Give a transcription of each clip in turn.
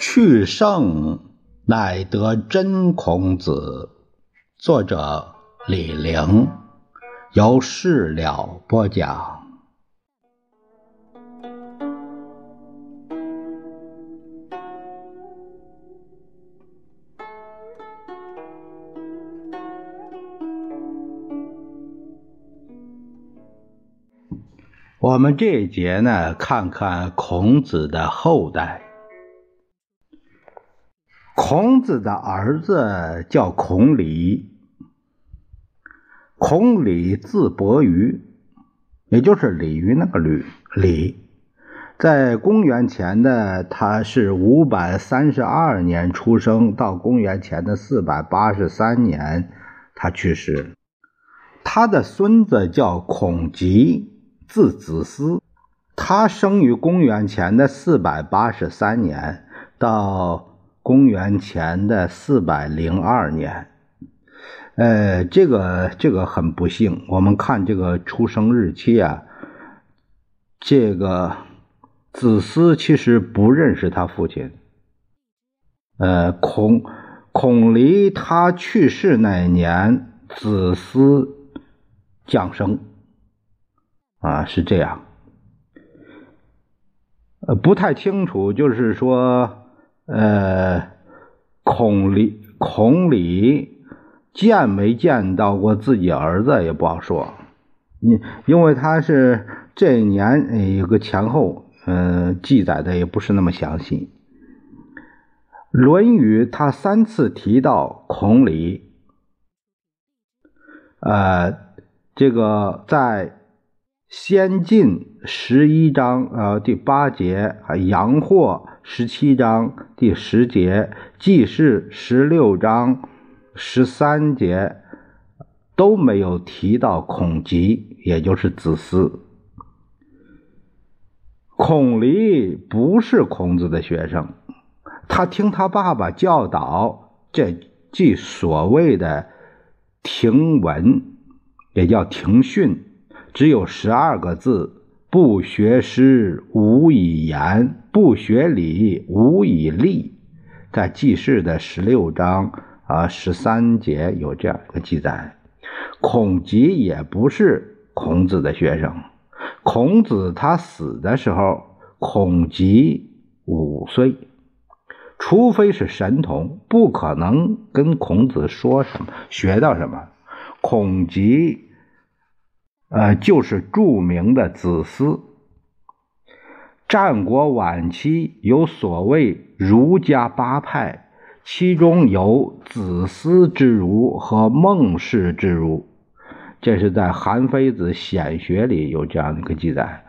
去圣乃得真孔子。作者李陵，由事了播讲。我们这一节呢，看看孔子的后代。孔子的儿子叫孔鲤，孔鲤字伯鱼，也就是鲤鱼那个鲤鲤，在公元前的他是五百三十二年出生，到公元前的四百八十三年他去世。他的孙子叫孔吉，字子思，他生于公元前的四百八十三年到。公元前的四百零二年，呃，这个这个很不幸。我们看这个出生日期啊，这个子思其实不认识他父亲。呃，孔孔离他去世那年，子思降生，啊，是这样。呃，不太清楚，就是说。呃，孔鲤孔鲤见没见到过自己儿子也不好说，因因为他是这一年有个前后，嗯，记载的也不是那么详细。《论语》他三次提到孔鲤，呃，这个在。先进十一章，呃，第八节；啊，阳货十七章第十节；记事十六章十三节都没有提到孔吉，也就是子思。孔离不是孔子的学生，他听他爸爸教导这即所谓的庭文，也叫庭训。只有十二个字：不学诗，无以言；不学礼，无以立。在记事的十六章啊十三节有这样一个记载。孔吉也不是孔子的学生。孔子他死的时候，孔吉五岁。除非是神童，不可能跟孔子说什么，学到什么。孔吉。呃，就是著名的子思。战国晚期有所谓儒家八派，其中有子思之儒和孟氏之儒。这是在《韩非子·显学》里有这样的一个记载。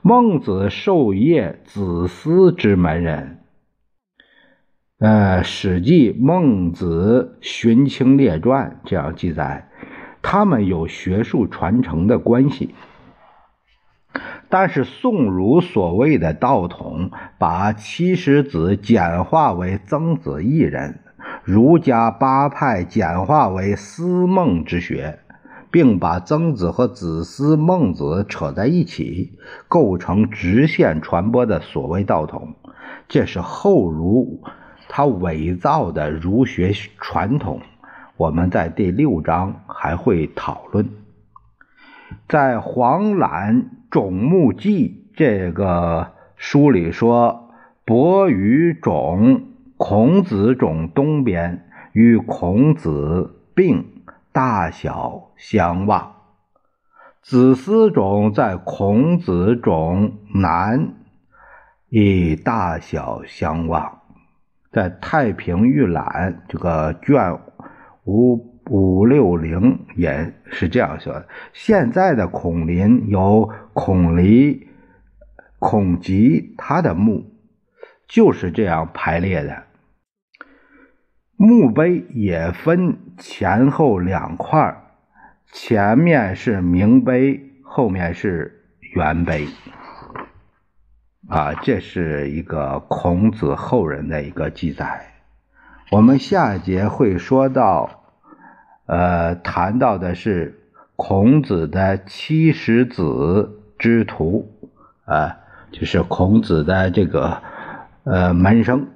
孟子授业子思之门人。呃，《史记·孟子荀卿列传》这样记载。他们有学术传承的关系，但是宋儒所谓的道统，把七十子简化为曾子一人；儒家八派简化为思孟之学，并把曾子和子思、孟子扯在一起，构成直线传播的所谓道统。这是后儒他伪造的儒学传统。我们在第六章还会讨论，在《黄览种木记》这个书里说，伯与种，孔子种东边，与孔子并，大小相望；子思种在孔子种南，以大小相望。在《太平御览》这个卷。五五六零也是这样说的。现在的孔林有孔离、孔吉，他的墓就是这样排列的。墓碑也分前后两块，前面是明碑，后面是元碑。啊，这是一个孔子后人的一个记载。我们下节会说到呃谈到的是孔子的七十子之徒啊就是孔子的这个呃门生。